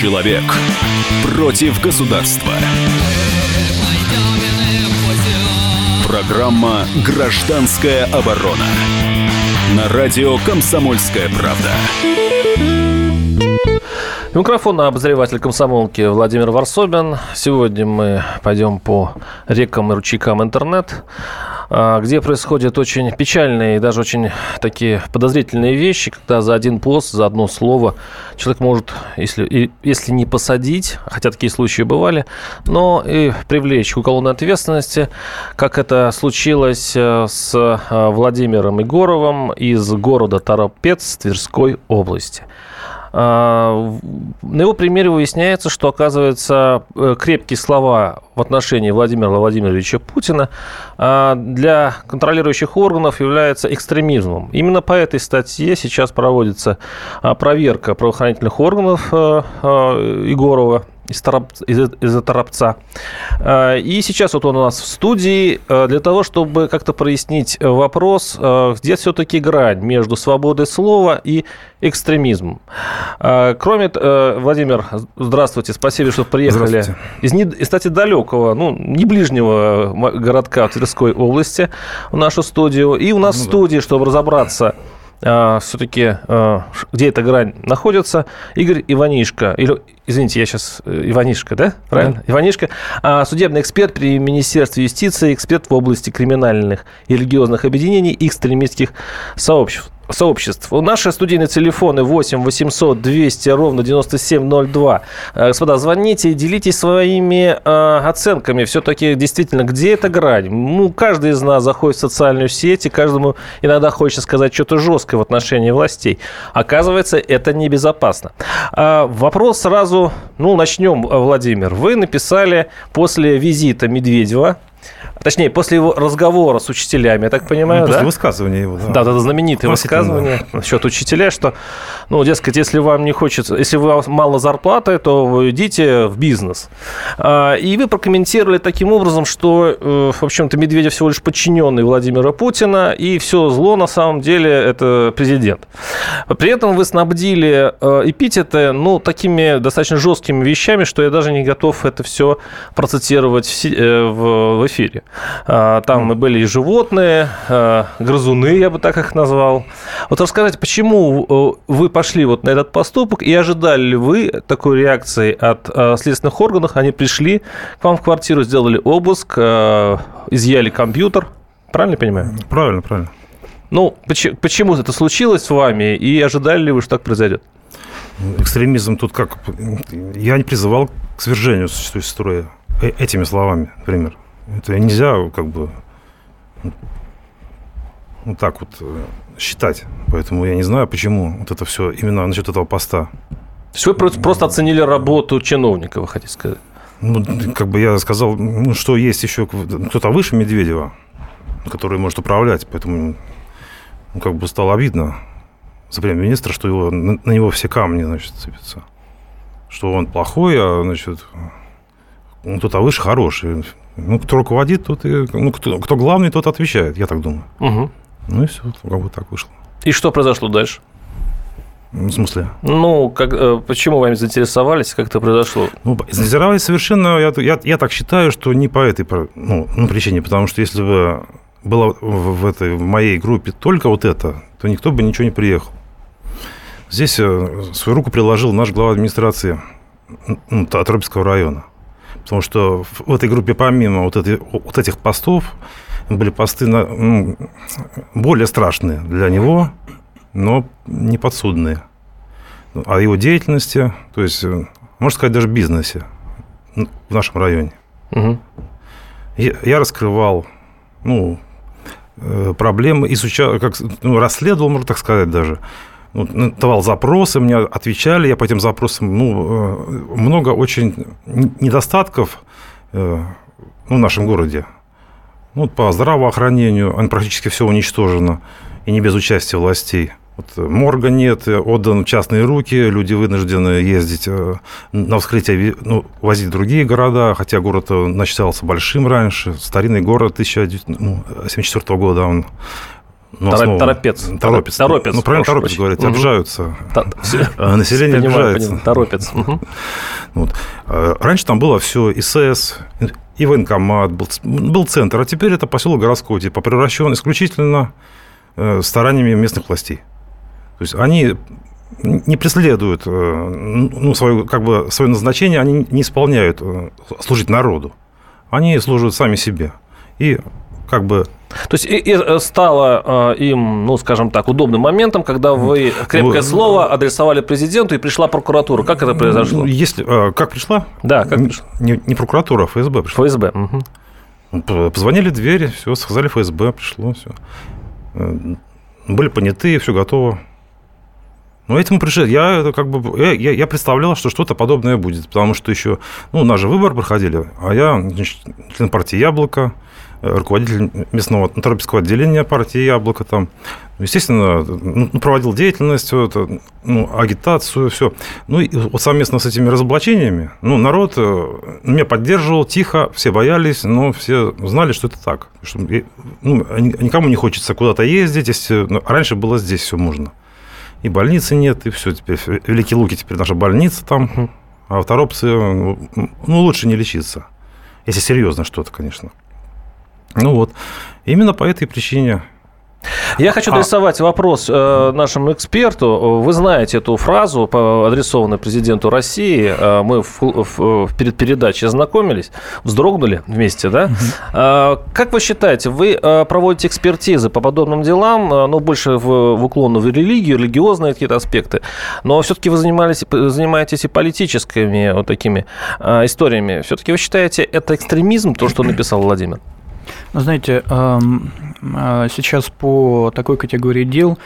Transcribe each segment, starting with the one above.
Человек против государства. Программа «Гражданская оборона» на радио «Комсомольская правда». Микрофон обозреватель комсомолки Владимир Варсобин. Сегодня мы пойдем по рекам и ручейкам интернет. А, где происходят очень печальные и даже очень такие подозрительные вещи, когда за один пост, за одно слово человек может, если, если не посадить, хотя такие случаи бывали, но и привлечь к уголовной ответственности, как это случилось э, с э, Владимиром Егоровым из города Торопец Тверской области. А, на его примере выясняется, что, оказывается, э, крепкие слова в отношении Владимира Владимировича Путина а, для контролирующих органов являются экстремизмом. Именно по этой статье сейчас проводится а, проверка правоохранительных органов э, э, Егорова из, Тарап, из, из Торопца. А, и сейчас вот он у нас в студии а, для того, чтобы как-то прояснить вопрос, а, где все-таки грань между свободой слова и экстремизмом. Кроме, Владимир, здравствуйте, спасибо, что приехали из, не, кстати, далекого, ну, не ближнего городка Тверской области в нашу студию. И у нас ну, в студии, да. чтобы разобраться а, все-таки, а, где эта грань находится, Игорь Иванишко, или, извините, я сейчас э, Иванишко, да? Правильно? Да. Иванишко, а, судебный эксперт при Министерстве юстиции, эксперт в области криминальных и религиозных объединений и экстремистских сообществ сообществ. Наши студийные телефоны 8 800 200 ровно 9702. Э, господа, звоните и делитесь своими э, оценками. Все-таки действительно, где эта грань? Ну, каждый из нас заходит в социальную сеть, и каждому иногда хочется сказать что-то жесткое в отношении властей. Оказывается, это небезопасно. А, вопрос сразу, ну, начнем, Владимир. Вы написали после визита Медведева Точнее, после его разговора с учителями, я так понимаю, ну, после да? высказывания его. Да, да, да знаменитое высказывание насчет учителя, что, ну, дескать, если вам не хочется, если у вас мало зарплаты, то вы идите в бизнес. А, и вы прокомментировали таким образом, что, э, в общем-то, Медведев всего лишь подчиненный Владимира Путина, и все зло на самом деле это президент. При этом вы снабдили э, эпитеты, ну, такими достаточно жесткими вещами, что я даже не готов это все процитировать в э, эфире. А, там mm. были и животные, а, грызуны, я бы так их назвал. Вот расскажите, почему э, вы пошли вот на этот поступок и ожидали ли вы такой реакции от а, следственных органов? Они пришли к вам в квартиру, сделали обыск, изъяли компьютер. Правильно я понимаю? Правильно, правильно. Ну, почему, это случилось с вами и ожидали ли вы, что так произойдет? Экстремизм тут как... Я не призывал к свержению существующего строя э, этими словами, например. Это нельзя как бы вот так вот э, считать. Поэтому я не знаю, почему вот это все именно насчет этого поста. То есть вы просто оценили работу чиновника, вы хотите сказать? Ну, как бы я сказал, ну, что есть еще кто-то выше Медведева, который может управлять, поэтому ну, как бы стало обидно за премьер-министра, что его, на, на него все камни, значит, сыпятся. Что он плохой, а, значит, ну, кто-то выше хороший. Ну, кто руководит, тот и... Ну, кто, кто главный, тот отвечает, я так думаю. Угу. Ну и все, как бы так вышло. И что произошло дальше? В смысле? Ну, как, э, почему вами заинтересовались, как это произошло? Ну, заинтересовались совершенно, я, я, я так считаю, что не по этой ну, ну, причине, потому что если бы было в, в, этой, в моей группе только вот это, то никто бы ничего не приехал. Здесь э, свою руку приложил наш глава администрации ну, Тропицкого района. Потому что в этой группе, помимо вот, этой, вот этих постов, были посты ну, более страшные для него, но не подсудные. О его деятельности, то есть, можно сказать, даже бизнесе в нашем районе. Угу. Я, я раскрывал ну, э, проблемы, изучал, как, ну, расследовал, можно так сказать, даже ну, давал запросы, мне отвечали, я по этим запросам, ну, э, много очень недостатков э, ну, в нашем городе. Ну, по здравоохранению, практически все уничтожено, и не без участия властей. Вот морга нет, отдан в частные руки, люди вынуждены ездить э, на вскрытие, ну, возить в другие города, хотя город насчитался большим раньше, старинный город 1974 года он Ну, Торопец. основа- Торопец. Торопец. Торопец, Ну, правильно, торопец говорить, Мгм. обижаются. Та-. А Население Понимаю, обижается. понимаю. Торопец. Мгм. Вот. А Раньше там было все, ИСС, и военкомат, был, был центр, а теперь это поселок городского типа, превращен исключительно э, стараниями местных властей. То есть они не преследуют э, ну, свое, как бы, свое назначение, они не исполняют э, служить народу. Они служат сами себе. И как бы То есть и, и, э, стало э, им, ну, скажем так, удобным моментом, когда вы крепкое Ну, слово адресовали президенту и пришла прокуратура. Как это произошло? ну, если, э, как пришла? Да, как пришла? Не, не прокуратура, а ФСБ пришла. ФСБ. п- Позвонили в дверь, все, сказали ФСБ, пришло, все. Были понятые, все готово. Ну, этим пришли. Я это как бы я, я, я представлял, что что-то подобное будет, потому что еще, ну, у нас же выборы проходили, а я значит, член партии Яблоко, э, руководитель местного Торопецкого отделения партии Яблоко там. Ну, Естественно, ну, проводил деятельность, вот, э, ну, агитацию, все. Ну, и вот совместно с этими разоблачениями, ну, народ э, меня поддерживал тихо, все боялись, но все знали, что это так. Что, ну, ни- никому не хочется куда-то ездить, если ну, раньше было здесь все можно. И больницы нет, и все, теперь Великие Луки теперь наша больница там, а в Торопце, ну, ну, лучше не лечиться. Если серьезно что-то, конечно. Ну вот, именно по этой причине Я хочу А- адресовать вопрос э, нашему эксперту. Вы знаете эту фразу, адресованную президенту России. Э, Мы в- в- в- перед передачей знакомились, вздрогнули вместе, да? Э, Как вы считаете, вы проводите экспертизы по подобным делам, э, ну, больше в, в уклон в религию, религиозные какие-то аспекты, но все-таки вы занимались, занимаетесь и политическими вот такими э, историями. Все-таки вы считаете, это экстремизм, то, что написал Владимир? Ну, Знаете, эм, э, сейчас по такой категории дел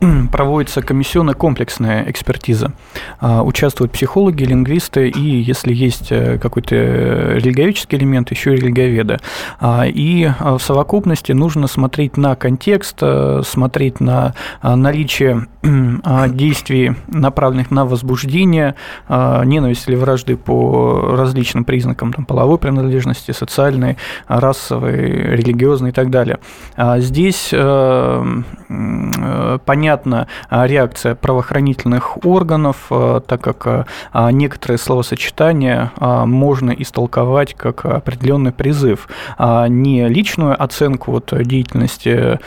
проводится комиссионная комплексная экспертиза. А, Участвуют психологи, лингвисты и, если есть э, какой-то религиоведческий элемент, еще и религиоведы. А, И э, в совокупности нужно смотреть на контекст, э, смотреть на а, наличие а, действий, направленных на возбуждение а, ненависти или вражды по различным признакам там, половой принадлежности, социальной, расовой, религиозной и так далее. А Здесь э, э, понятна а, реакция правоохранительных органов, э, так как а, некоторые словосочетания а, можно истолковать как определенный призыв, а не личную оценку вот деятельности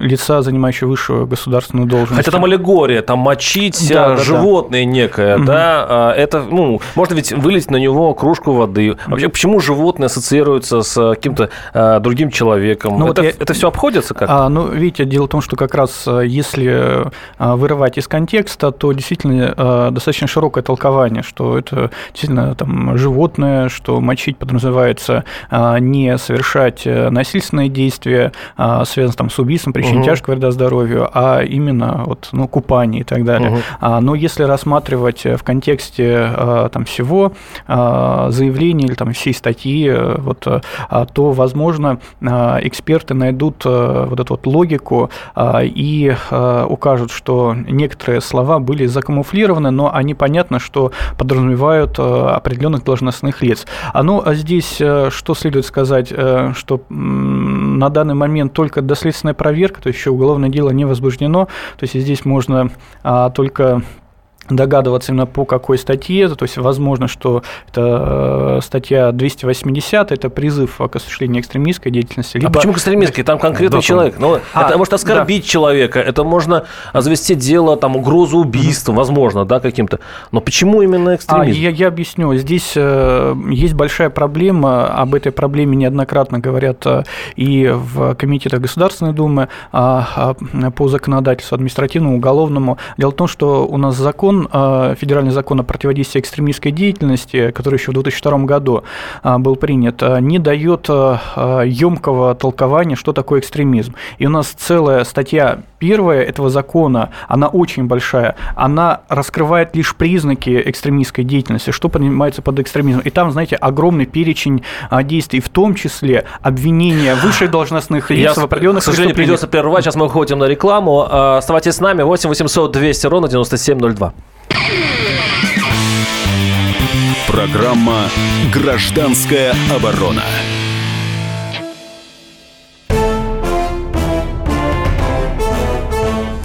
лица, занимающего высшую государственную должность. Хотя там аллегория, там мочить Да, а, да, да. животное некое, Мгм. да, а, это, ну, можно ведь вылить на него кружку воды. Вообще, почему животное ассоциируется с а, каким-то а, другим человеком? Ну, вот это, я- это все обходится как? А, ну, видите, дело в том, что как раз э, если э, вырывать из контекста, то действительно э, достаточно широкое толкование, что это действительно там животное, что мочить подразумевается не совершать насильственные действия, связанные там с убийством, причиной Мгм. тяжкого вреда здоровью, а именно вот, ну, купание и так далее. А, Но если рассматривать в контексте там, всего заявления или там, всей статьи, вот, а, то, возможно, эксперты найдут вот эту вот логику и э, укажут, что некоторые слова были закамуфлированы, но они понятно, что подразумевают э, определенных должностных лиц. А ну, а здесь э, что следует сказать, э, что на данный момент только доследственная проверка, то есть еще уголовное дело не возбуждено, то есть здесь можно а, только догадываться именно по какой статье, то есть возможно, что это э, статья 280, это призыв к осуществлению экстремистской деятельности, либо А почему экстремистский? Там конкретный Да, человек. Ну, А, это может оскорбить человека, это можно а, завести дело, там, угрозу убийства, возможно, да, каким-то. Но почему именно А, экстремизм? я, я объясню. Здесь э, есть большая проблема. Об этой проблеме неоднократно говорят э, и в комитетах Государственной Думы а, а, по законодательству административному, уголовному. Дело в том, что у нас закон, э, федеральный закон о противодействии экстремистской деятельности, который еще в 2002 году а, был принят, э, не дает емкого толкования, что такое экстремизм. И у нас целая статья первая этого закона, она очень большая, она раскрывает лишь признаки экстремистской деятельности, что понимается под экстремизмом. И там, знаете, огромный перечень а, действий, в том числе обвинения высших должностных лиц Я, в определенных к сожалению, придется прервать. Сейчас мы уходим на рекламу. А, Оставайтесь с нами. 8 800 200 ровно 9702. Программа «Гражданская оборона».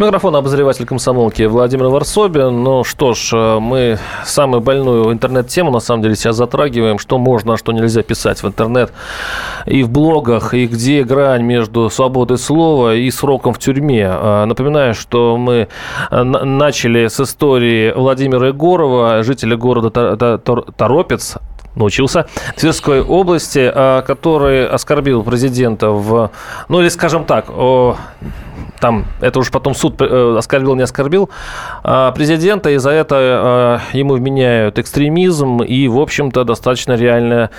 Микрофон обозреватель комсомолки Владимир Варсобин. Ну что ж, э, мы самую больную интернет-тему на самом деле сейчас затрагиваем. Что можно, а что нельзя писать в интернет и в блогах, и где грань между свободой слова и сроком в тюрьме. Э, напоминаю, что мы э, начали с истории Владимира Егорова, жителя города Торопец, научился, Тверской области, который оскорбил президента в, ну или скажем так, там это уже потом суд э, оскорбил, не оскорбил а, президента, и за это э, ему вменяют экстремизм и, в общем-то, достаточно реально,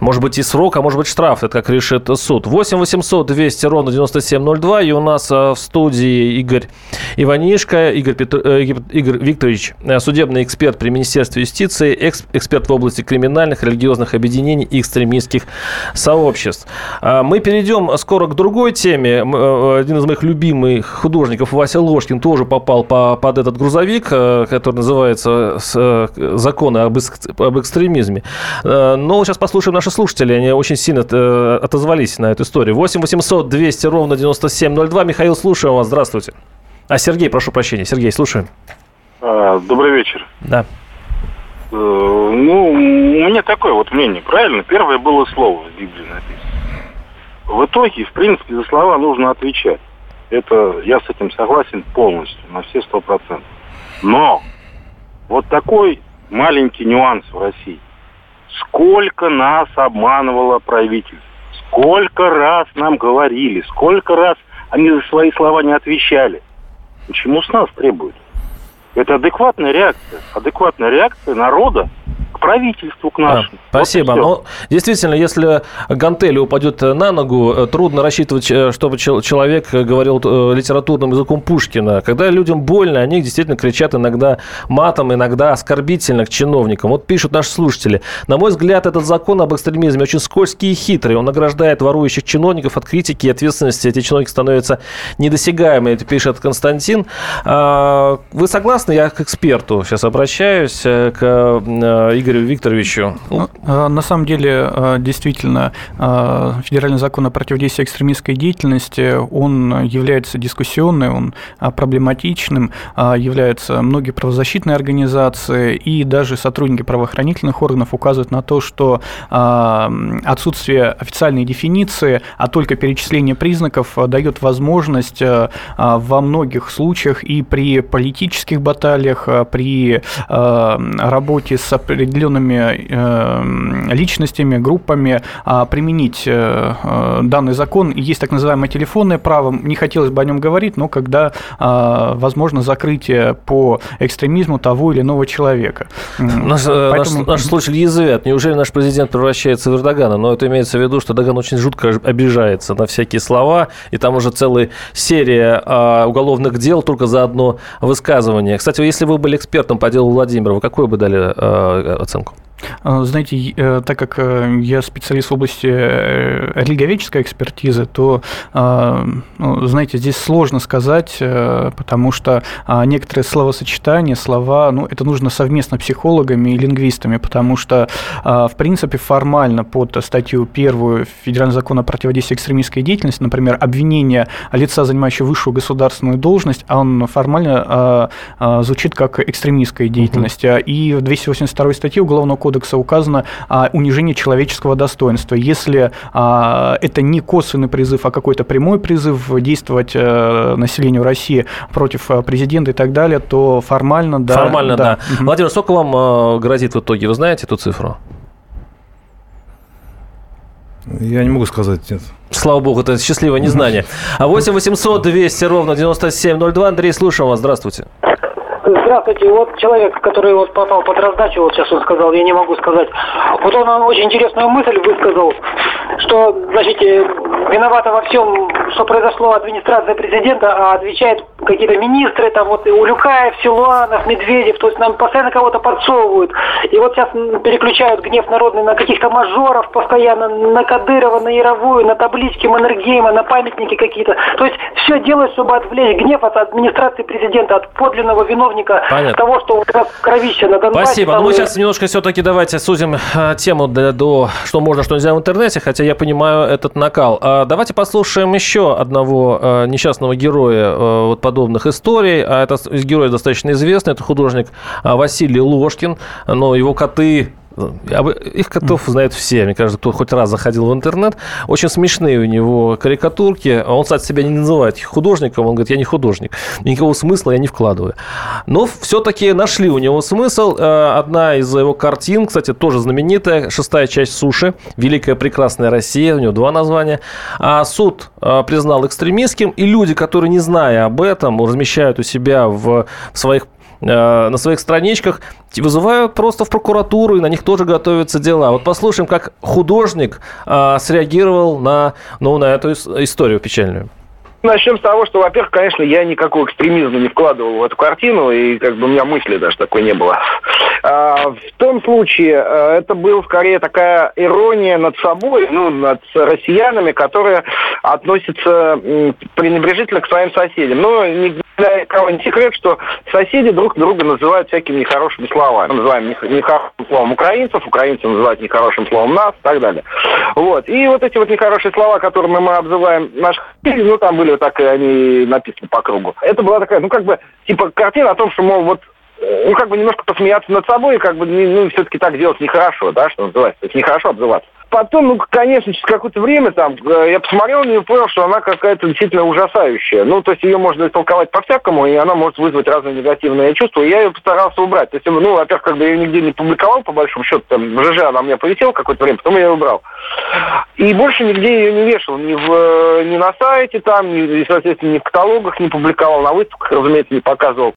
может быть, и срок, а может быть, штраф, это как решит суд. 8 800 200 ровно 9702, и у нас э, в студии Игорь Иванишко, Игорь, Петр... Игорь Викторович, судебный эксперт при Министерстве юстиции, эксперт в области криминальных, религиозных объединений и экстремистских сообществ. А, мы перейдем скоро к другой теме. Один из моих любимых любимый художников Вася Ложкин тоже попал по, под этот грузовик, э, который называется э, «Законы об, об экстремизме». Э, но сейчас послушаем наши слушатели. Они очень сильно отозвались на эту историю. 8 800 200 ровно 9702. Михаил, слушаем вас. Здравствуйте. А Сергей, прошу прощения. Сергей, слушаем. А, добрый вечер. Да. Ну, у меня такое вот мнение, правильно? Первое было слово в Библии написано. В итоге, в принципе, за слова нужно отвечать. Это я с этим согласен полностью, на все сто процентов. Но вот такой маленький нюанс в России. Сколько нас обманывало правительство, сколько раз нам говорили, сколько раз они за свои слова не отвечали. Почему с нас требуют? Это адекватная реакция. Адекватная реакция народа правительству, к нашему. Спасибо. Вот Но действительно, если гантели упадет на ногу, э, трудно рассчитывать, э, чтобы человек говорил э, литературным языком Пушкина. Когда людям больно, они действительно кричат иногда матом, иногда оскорбительно к чиновникам. Вот пишут наши слушатели. На мой взгляд, этот закон об экстремизме очень скользкий и хитрый. Он награждает ворующих чиновников от критики и ответственности. Эти чиновники становятся недосягаемыми, это пишет Константин. А, вы согласны? Я к эксперту сейчас обращаюсь, к Игорю Игорю Викторовичу? Ну, а, на самом деле, а, действительно, а, федеральный закон о противодействии экстремистской деятельности, он является дискуссионным, он проблематичным, являются многие правозащитные организации и даже сотрудники правоохранительных органов указывают на то, что отсутствие официальной дефиниции, а только перечисление признаков дает возможность во многих случаях и при политических баталиях, при работе с определенными определенными э, личностями, группами а, применить э, э, данный закон. Есть так называемое телефонное право, не хотелось бы о нем говорить, но когда а, возможно закрытие по экстремизму того или иного человека. Наш, Поэтому... наш, наш слушатель язвят. Неужели наш президент превращается в Эрдогана? Но это имеется в виду, что Эрдоган очень жутко обижается на всякие слова, и там уже целая серия а, уголовных дел только за одно высказывание. Кстати, если вы были экспертом по делу Владимира, вы какой бы дали оценку? А, знаете, э, так как э, я специалист в области э, религоведческой экспертизы, то, а, ну, знаете, здесь сложно сказать, потому что а, некоторые словосочетания, слова, ну, это нужно совместно психологами и лингвистами, потому что, в принципе, формально под статью первую Федерального закона о противодействии экстремистской деятельности, например, обвинение лица, занимающего высшую государственную должность, он формально звучит как экстремистская деятельность. Угу. И в 282 статье Уголовного кодекса кодекса указано а, унижение человеческого достоинства. Если а, это не косвенный призыв, а какой-то прямой призыв действовать а, населению России против а, президента и так далее, то формально да. Формально да. да. Угу. Владимир, сколько вам а, грозит в итоге? Вы знаете эту цифру? Я не могу сказать, нет. Слава богу, это счастливое незнание. А 8 800 200 ровно 9702. Андрей, слушаем вас. Здравствуйте. Здравствуйте. Вот человек, который вот попал под раздачу, вот сейчас он сказал, я не могу сказать. Вот он очень интересную мысль высказал, что, значит, э, виновата во всем, что произошло администрация президента, а отвечают какие-то министры, там вот Улюкаев, Силуанов, Медведев, то есть нам постоянно кого-то подсовывают. И вот сейчас переключают гнев народный на каких-то мажоров постоянно, на Кадырова, на Яровую, на таблички Маннергейма, на памятники какие-то. То есть все делают, чтобы отвлечь гнев от администрации президента, от подлинного виновника Понятно. того, что кровище на Донбассе. Спасибо. Ну, мы сейчас немножко все-таки давайте сузим э, тему до, до что можно, что нельзя в интернете, хотя я понимаю этот накал. А давайте послушаем еще одного э, несчастного героя э, вот подобных историй. А это герой достаточно известный, это художник Василий Ложкин, но его коты их котов знают все. Мне кажется, кто хоть раз заходил в интернет. Очень смешные у него карикатурки. Он, кстати, себя не называет художником. Он говорит, я не художник. Никакого смысла я не вкладываю. Но все-таки нашли у него смысл. Э, одна из его картин, кстати, тоже знаменитая. Шестая часть «Суши». Великая прекрасная Россия. У него два названия. А суд э, признал экстремистским. И люди, которые, не зная об этом, размещают у себя в своих на своих страничках вызывают просто в прокуратуру, и на них тоже готовятся дела. Вот послушаем, как художник э, среагировал на, ну, на эту историю печальную. Начнем с того, что, во-первых, конечно, я никакого экстремизма не вкладывал в эту картину, и как бы у меня мысли даже такой не было. А, в том случае а, это была скорее такая ирония над собой, ну, над россиянами, которые относятся пренебрежительно к своим соседям. Но ни для не секрет, что соседи друг друга называют всякими нехорошими словами. Мы называем нехорошим словом украинцев, украинцы называют нехорошим словом нас и так далее. Вот. И вот эти вот нехорошие слова, которыми мы обзываем наших ну, там были вот так, и они написаны по кругу. Это была такая, ну, как бы, типа, картина о том, что, мол, вот э, ну, как бы немножко посмеяться над собой, как бы, ну, все-таки так делать нехорошо, да, что называется. То есть нехорошо обзываться. Потом, ну, конечно, через какое-то время там э, я посмотрел на нее понял, что она какая-то действительно ужасающая. Ну, то есть ее можно толковать по-всякому, и она может вызвать разные негативные чувства. И я ее постарался убрать. То есть, ну, во-первых, когда я ее нигде не публиковал, по большому счету, там, в ЖЖ она у меня полетела какое-то время, потом я ее убрал. И больше нигде ее не вешал. Ни, в, э, ни на сайте там, ни, соответственно, ни в каталогах не публиковал, на выставках, разумеется, не показывал.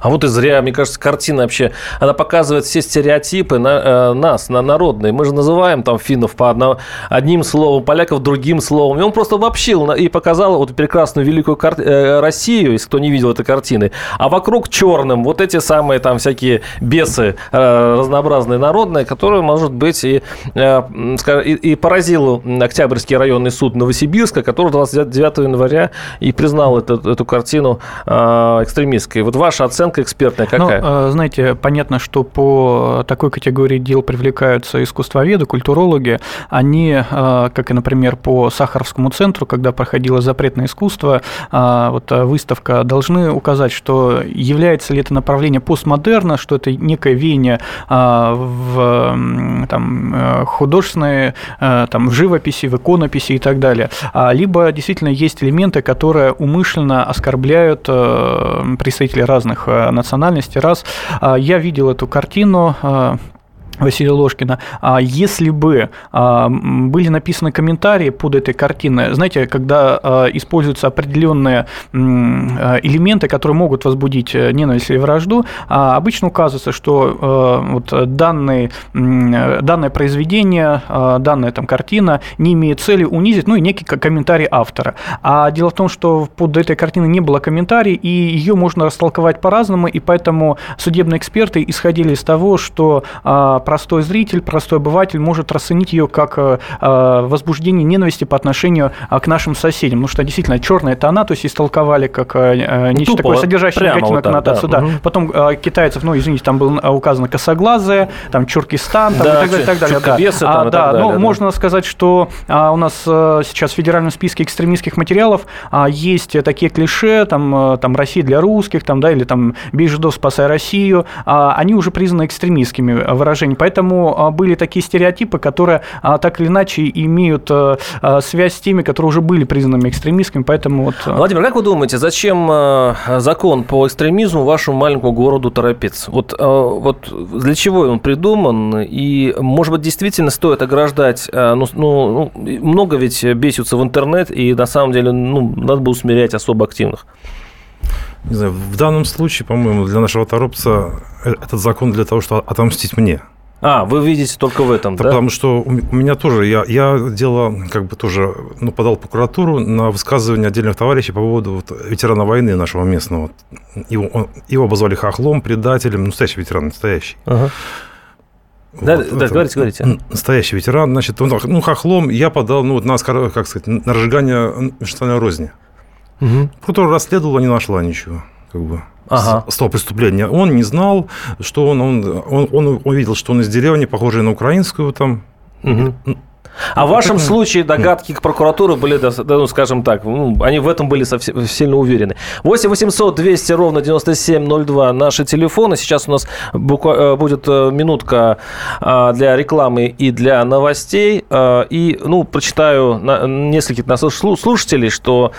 А вот и зря, мне кажется, картина вообще, она показывает все стереотипы на, э, нас, на народные. Мы же называем там финнов по одно, одним словом, поляков другим словом. И он просто обобщил и показал вот прекрасную великую кар... э, Россию, если кто не видел этой картины. А вокруг черным вот эти самые там всякие бесы э, разнообразные народные, которые, может быть, и, э, и, и поразил Октябрьский районный суд Новосибирска, который 29 января и признал эту, эту картину э, экстремистской. Вот ваша оценка экспертная ну, какая? Ну, знаете, понятно, что по такой категории дел привлекаются искусствоведы, культурологи. Они, э, как и, например, по Сахаровскому центру, когда проходило запретное искусство, э, вот выставка, должны указать, что является ли это направление постмодерна, что это некое веяние в там, художественной, там, в живописи, в иконописи и так далее. А, либо действительно есть элементы, которые умышленно оскорбляют представителей разных национальностей, раз. А, я видел эту картину, э, Василия Ложкина, а если бы а, были написаны комментарии под этой картиной, знаете, когда а, используются определенные элементы, которые могут возбудить э, ненависть или вражду, обычно указывается, что э, вот данные, данное произведение, данная там картина не имеет цели унизить, ну и некий комментарий автора. А дело в том, что под этой картиной не было комментариев, и ее можно растолковать по-разному, и поэтому судебные эксперты исходили из того, что простой зритель, простой обыватель может расценить ее как э, э, возбуждение ненависти по отношению э, к нашим соседям. Потому что действительно черная тона, то есть истолковали как нечто Тупо, такое, содержащее негативную вот коннотацию. Да. Да. Угу. Потом китайцев, ну, извините, там было указано косоглазые, там Чуркистан, там, да, и так далее. Так далее да. Там, а, да, далее, ну, да. можно сказать, что а, у нас сейчас в федеральном списке экстремистских материалов а, есть такие клише, там, там Россия для русских, там, да, или там бей жидов, спасай Россию, а, они уже признаны экстремистскими выражениями Поэтому были такие стереотипы, которые так или иначе имеют связь с теми, которые уже были признанными экстремистскими. Поэтому вот... Владимир, как вы думаете, зачем закон по экстремизму вашему маленькому городу Торопец? Вот, вот для чего он придуман? И, может быть, действительно стоит ограждать... Ну, ну, ну много ведь бесятся в интернет, и на самом деле ну, надо бы усмирять особо активных. Не знаю, в данном случае, по-моему, для нашего торопца э, этот закон для того, чтобы отомстить мне. А, вы видите только в этом, да? Потому что у меня тоже, я, я делал, как бы тоже, ну, подал прокуратуру на высказывание отдельных товарищей по поводу вот, ветерана войны нашего местного. Его, он, его обозвали хохлом, предателем, настоящий ветеран, настоящий. Ага. Вот, да, да, говорите, говорите. Настоящий ветеран, значит, он, ну, хохлом я подал, ну, вот на, как сказать, на разжигание национальной розни. Угу. Прокуратура расследовала, не нашла ничего, как бы. Ага. С, с того преступления. Он не знал, что он, он, он, он увидел, что он из деревни, похожей на украинскую там. Угу. А в вашем случае догадки к прокуратуре были, ну, скажем так, ну, они в этом были совсем, сильно уверены. 8 800 200 ровно 9702 наши телефоны. Сейчас у нас э, будет э, минутка э, для рекламы и для новостей. И, ну, прочитаю нескольких наших слушателей, что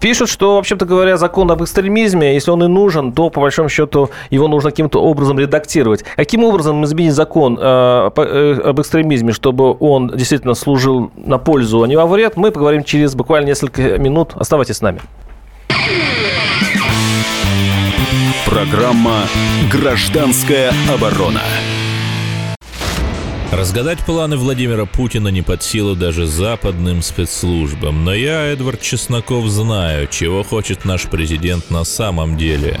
пишут, что, вообще-то говоря, закон об экстремизме, если он и нужен, то, по большому счету, его нужно каким-то образом редактировать. Каким образом изменить закон об экстремизме, чтобы он действительно служил на пользу, а не во вред, мы поговорим через буквально несколько минут. Оставайтесь с нами. Программа «Гражданская оборона». Разгадать планы Владимира Путина не под силу даже западным спецслужбам. Но я, Эдвард Чесноков, знаю, чего хочет наш президент на самом деле.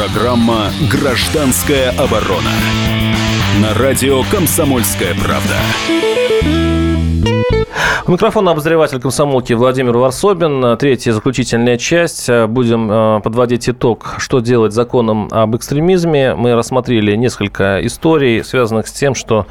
Программа «Гражданская оборона». На радио «Комсомольская правда». У микрофона обозреватель комсомолки Владимир Варсобин. Третья заключительная часть. Будем э, подводить итог, что делать законом об экстремизме. Мы рассмотрели несколько историй, связанных с тем, что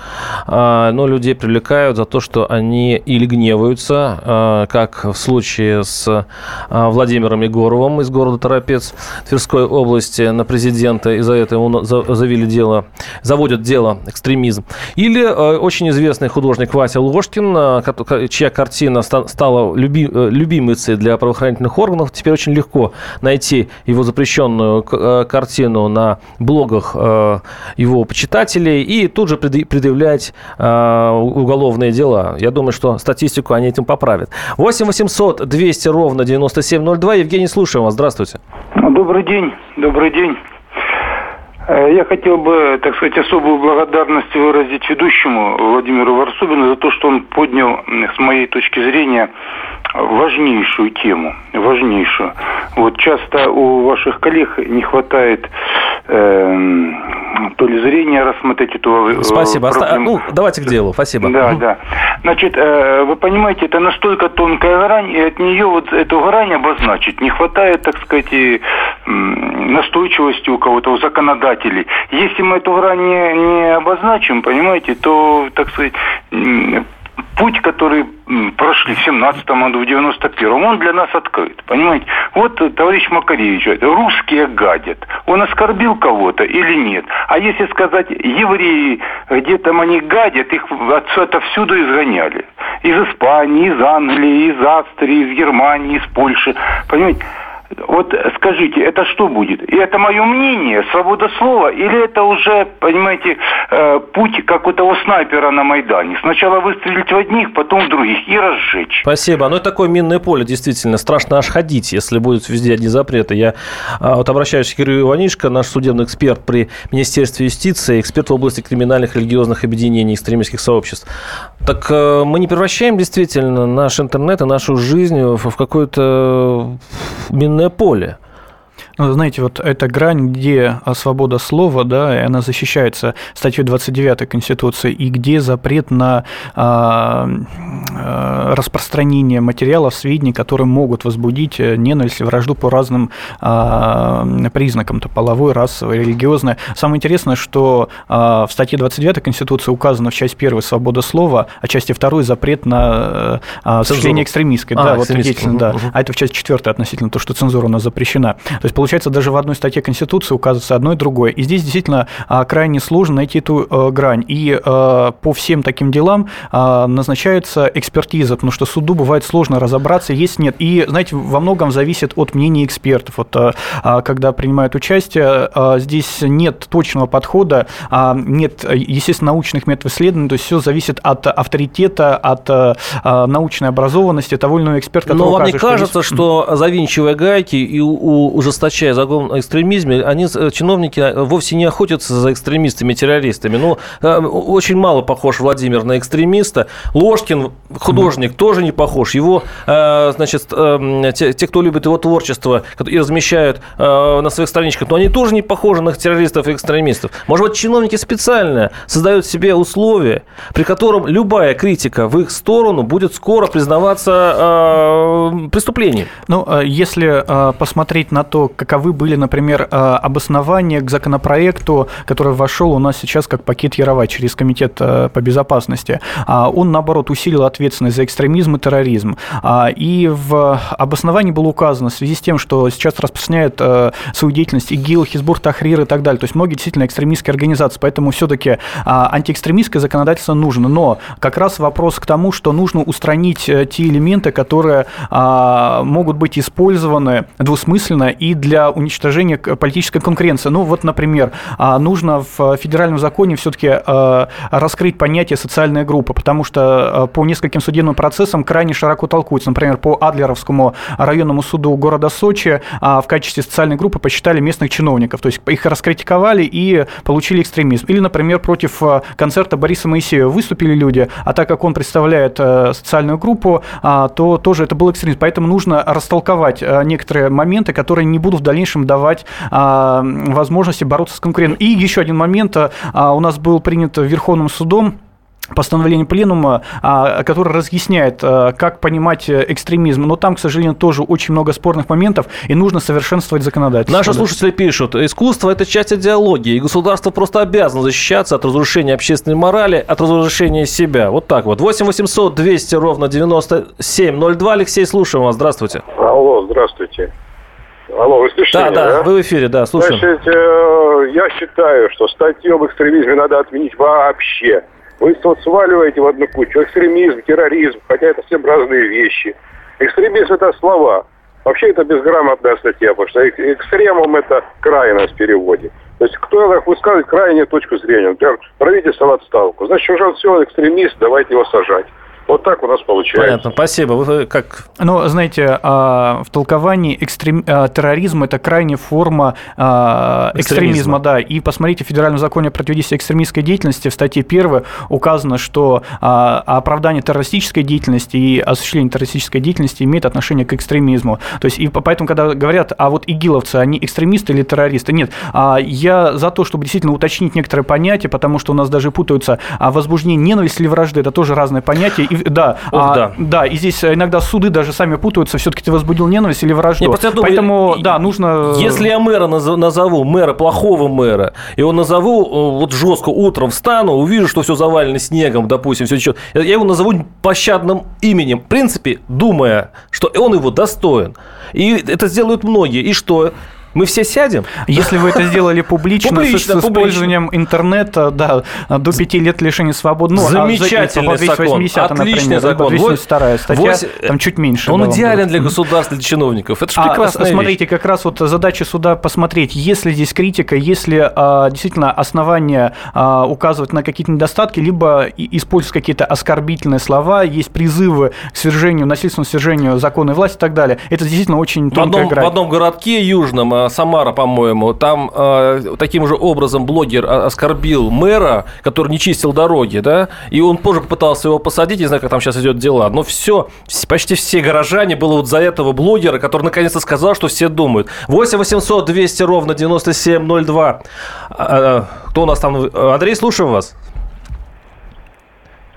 э, ну, людей привлекают за то, что они или гневаются, э, как в случае с Владимиром Егоровым из города Торопец Тверской области на президента, и за это ему завели дело, заводят дело экстремизм. Или очень известный художник Вася Ложкин, чья картина стала люби, э, любимицей для правоохранительных органов, теперь очень легко найти его запрещенную э, картину на блогах э, его почитателей и тут же предъявлять уголовные дела. Я думаю, что статистику они этим поправят. 8 800 200 ровно 9702. Евгений, слушаем вас. Здравствуйте. Добрый день. Добрый день. Э, я хотел бы, так сказать, особую благодарность выразить ведущему Владимиру Варсубину за то, что он поднял, с моей точки зрения, важнейшую тему, важнейшую. Вот часто у ваших коллег не хватает э, то ли зрения рассмотреть эту э, Спасибо. Проблему. Ну, давайте к делу. Спасибо. Да, угу. да. Значит, э, вы понимаете, это настолько тонкая грань, и от нее вот эту грань обозначить не хватает, так сказать, и, настойчивости у кого-то, у законодателей. Если мы эту грань не, не обозначим, понимаете, то, так сказать, путь, который прошли в 17 году, в 91-м, он для нас открыт, понимаете? Вот э, товарищ Макаревич, русские гадят. Он оскорбил кого-то или нет? А если сказать, евреи, где там они гадят, их отовсюду изгоняли. Из Испании, из Англии, из Австрии, из Германии, из Польши. Понимаете? Вот скажите, это что будет? И это мое мнение, свобода слова, или это уже, понимаете, э, путь, как у того снайпера на Майдане? Сначала выстрелить в одних, потом в других и разжечь. Спасибо. Ну, это такое минное поле, действительно. Страшно аж ходить, если будут везде одни запреты. Я а, вот обращаюсь к Кириллу Иванишко, наш судебный эксперт при Министерстве юстиции, эксперт в области криминальных религиозных объединений, экстремистских сообществ. Так э, мы не превращаем действительно наш интернет и нашу жизнь в какое-то минное поле. Ну, знаете, вот эта грань, где а, свобода слова, да, и она защищается статьей 29 Конституции, и где запрет на а, а, распространение материалов, сведений, которые могут возбудить э, ненависть и вражду по разным признакам, то половой, расовой, религиозной. Самое интересное, что в статье 29 Конституции указано в части 1 свобода слова, а части 2 запрет на осуществление экстремистской. А, да, вот да. А это в части 4 относительно то, что цензура у нас запрещена. То есть, получается, даже в одной статье Конституции указывается одно и другое. И здесь действительно а, крайне сложно найти эту э, грань. И э, по всем таким делам а, назначается экспертиза, потому что суду бывает сложно разобраться, есть нет. И, знаете, во многом зависит от мнений экспертов. Вот э, а, когда принимают участие, здесь нет точного подхода, нет, естественно, научных методов исследований, то есть все зависит от авторитета, от научной образованности того или иного эксперта, Но вам не что кажется, здесь- что завинчивая гайки и у- у- ужесточая закон о экстремизме, они, э, чиновники, э, вовсе не охотятся за экстремистами, террористами. Ну, э, очень мало похож Владимир на экстремиста. Ложкин, художник, тоже не похож. Его, значит, те, те, кто любит его творчество и размещают на своих страничках, но они тоже не похожи на террористов и экстремистов. Может быть, чиновники специально создают себе условия, при котором любая критика в их сторону будет скоро признаваться преступлением. Ну, если посмотреть на то, каковы были, например, э, обоснования к законопроекту, который вошел у нас сейчас как пакет Ярова через Комитет э, по безопасности, а, он, наоборот, усилил ответственность за экстремизм и терроризм. А, И в обосновании было указано в связи с тем, что сейчас распространяет э, свою деятельность ИГИЛ, Хизбур, Тахрир и так далее, то есть многие действительно экстремистские организации, поэтому все-таки антиэкстремистское законодательство нужно. Но как раз вопрос к тому, что нужно устранить те элементы, которые а, могут быть использованы двусмысленно и для уничтожения к- политической конкуренции. Ну вот, например, а, нужно в федеральном законе все-таки раскрыть понятие социальная группа, потому что а, по нескольким судебным процессам крайне широко толкуется. Например, по Адлеровскому районному суду города Сочи а, в качестве социальной группы посчитали местных чиновников, то есть их раскритиковали и получили экстремизм. Или, например, против а, концерта Бориса Моисеева выступили люди, а так как он представляет социальную группу, а, то тоже это был экстремизм. Поэтому нужно растолковать некоторые моменты, которые не будут в дальнейшем давать а, возможности бороться с конкурентом. И еще один момент. а, У нас был принят Верховным судом постановление пленума, а, которое разъясняет, а, как понимать экстремизм. Но там, к сожалению, тоже очень много спорных моментов, и нужно совершенствовать законодательство. Наши слушатели пишут, искусство – это часть идеологии, и государство просто обязано защищаться от разрушения общественной морали, от разрушения себя. Вот так вот. 8 800 200 ровно 9702. Алексей, слушаем вас. Здравствуйте. Алло, здравствуйте. Алло, вы слышите Да, меня, да, вы в эфире, да, слушаем. Значит, э, я считаю, что статью об экстремизме надо отменить вообще. Вы вот сваливаете в одну кучу экстремизм, терроризм, хотя это совсем разные вещи. Экстремизм – это слова. Вообще это безграмотная статья, потому что эк- экстремум – это крайность в переводе. То есть кто высказывает крайнюю точку зрения. Например, правительство в отставку. Значит, уже все, экстремист, давайте его сажать. Вот так у нас получается. Понятно, спасибо. Вы как Но, знаете, а, в толковании экстрем... а, терроризм – это крайняя форма а, Экстремизма. экстремизма. да. И посмотрите, в Федеральном законе о противодействии экстремистской деятельности в статье 1 указано, что оправдание террористической деятельности и осуществление террористической деятельности имеет отношение к экстремизму. То есть, и по- поэтому, когда говорят, а вот игиловцы, они экстремисты или террористы, нет. Я за то, чтобы действительно уточнить некоторые понятия, потому что у нас даже путаются а, возбуждение ненависти или вражды, это тоже разные понятия. И, да, Ох, а, да. да, и здесь иногда суды даже сами путаются, все-таки ты возбудил ненависть или вражду. Я думаю, Поэтому, и- да, нужно... Если я мэра наз- назову, мэра, плохого мэра, и он назову, э, вот жестко утром встану, увижу, что все завалено снегом, допустим, все еще, я его назову пощадным именем, в принципе, думая, что он его достоин. И это сделают многие. И что? Мы все сядем? Если вы это сделали публично, Публично, с, публично. использованием интернета, да, до пяти лет лишения свободы. Ну, а за- Замечательный 280, закон. Отличный например, закон. либо 202 статья, Восемь- там чуть меньше. Он вам идеален для государства, для чиновников. Это же А, прекрасная с- вещь. смотрите, как раз вот задача суда посмотреть, есть ли здесь критика, есть ли а, действительно основания а, указывать на какие-то недостатки, либо и- использовать какие-то оскорбительные слова, есть призывы к свержению, насильственному свержению законной власти и так далее. Это действительно очень В тонкая одном, грань. в одном городке южном а, Самара, по-моему, там э, таким же образом блогер оскорбил мэра, который не чистил дороги, да, и он позже попытался его посадить, не знаю, как там сейчас идет дела, но все, почти все горожане было вот за этого блогера, который наконец-то сказал, что все думают. 8 800 200 ровно 9702. А, кто у нас там? Андрей, слушаем вас.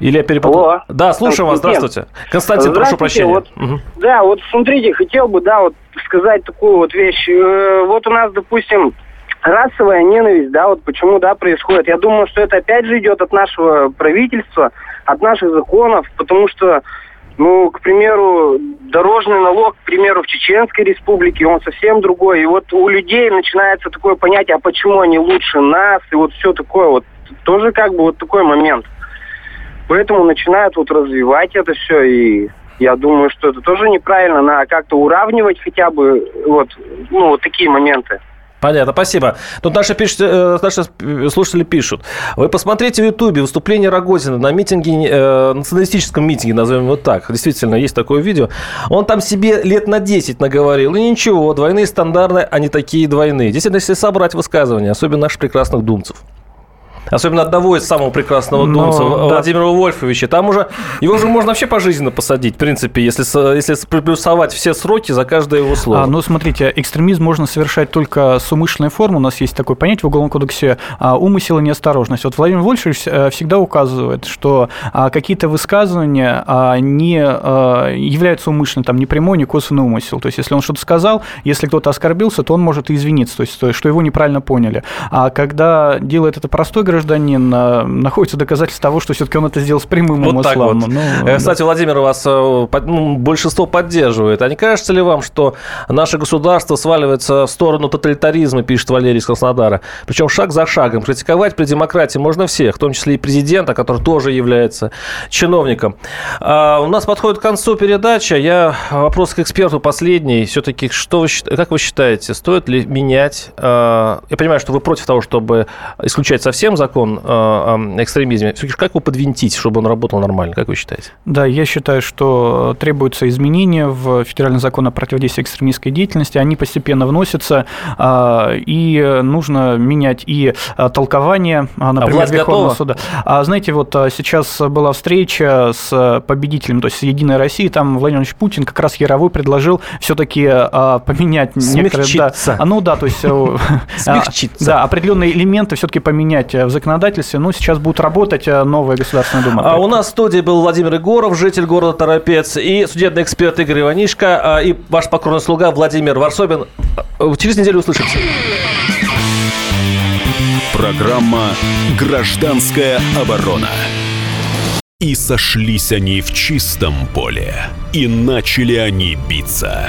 Или я перепутал? Алло. Да, слушаю вас, здравствуйте. Константин, здравствуйте. прошу прощения. Вот, угу. Да, вот смотрите, хотел бы, да, вот сказать такую вот вещь. Э, вот у нас, допустим, расовая ненависть, да, вот почему, да, происходит. Я думаю, что это опять же идет от нашего правительства, от наших законов, потому что, ну, к примеру, дорожный налог, к примеру, в Чеченской республике, он совсем другой. И вот у людей начинается такое понятие, а почему они лучше нас, и вот все такое вот. Тоже как бы вот такой момент. Поэтому начинают вот развивать это все, и я думаю, что это тоже неправильно. Надо как-то уравнивать хотя бы вот, ну, вот такие моменты. Понятно, спасибо. Тут наши, пишут, э, наши слушатели пишут. Вы посмотрите в Ютубе выступление Рогозина на митинге, э, националистическом митинге, назовем его так. Действительно, есть такое видео. Он там себе лет на 10 наговорил. И ничего, двойные стандарты, они такие двойные. Действительно, если собрать высказывания, особенно наших прекрасных думцев. Особенно одного из самого прекрасного Но, думца, да. Владимира Вольфовича. Там уже его уже можно вообще пожизненно посадить, в принципе, если, если приплюсовать все сроки за каждое его слово. А, ну, смотрите, экстремизм можно совершать только с умышленной формой. У нас есть такое понятие в Уголовном кодексе а, умысел и неосторожность. Вот Владимир Вольфович э, всегда указывает, что а, какие-то высказывания а, не а, являются умышленным, там, ни прямой, ни косвенный умысел. То есть, если он что-то сказал, если кто-то оскорбился, то он может и извиниться, то есть, то, что его неправильно поняли. А когда делает это простой гражданин, а, находится доказательство того, что все-таки он это сделал с прямым вот умыслом. Вот. Ну, э, Кстати, да. Владимир, вас э, ну, большинство поддерживает. А не кажется ли вам, что наше государство сваливается в сторону тоталитаризма, пишет Валерий из Краснодара? Причем шаг за шагом. Критиковать при демократии можно всех, в том числе и президента, который тоже является чиновником. А у нас подходит к концу передача. Я вопрос к эксперту последний. Все-таки, что вы, как вы считаете, стоит ли менять... А, я понимаю, что вы против того, чтобы исключать совсем закон э, о экстремизме, все-таки как его подвинтить, чтобы он работал нормально, как вы считаете? Да, я считаю, что требуются изменения в федеральный закон о противодействии экстремистской деятельности, они постепенно вносятся, а, и нужно менять и а, толкование, а, например, а Верховного готова? суда. А знаете, вот сейчас была встреча с победителем, то есть с Единой Россией, там Владимир Владимирович Путин как раз Яровой предложил все-таки поменять некоторые... Да, ну да, то есть... Смягчиться. Да, определенные элементы все-таки поменять в законодательстве, ну, сейчас будет работать э, новая Государственная Дума. А у нас в студии был Владимир Егоров, житель города Торопец, и судебный эксперт Игорь Иванишко, а, и ваш покорный слуга Владимир Варсобин. Э, через неделю услышимся. Программа «Гражданская оборона». И сошлись они в чистом поле, и начали они биться.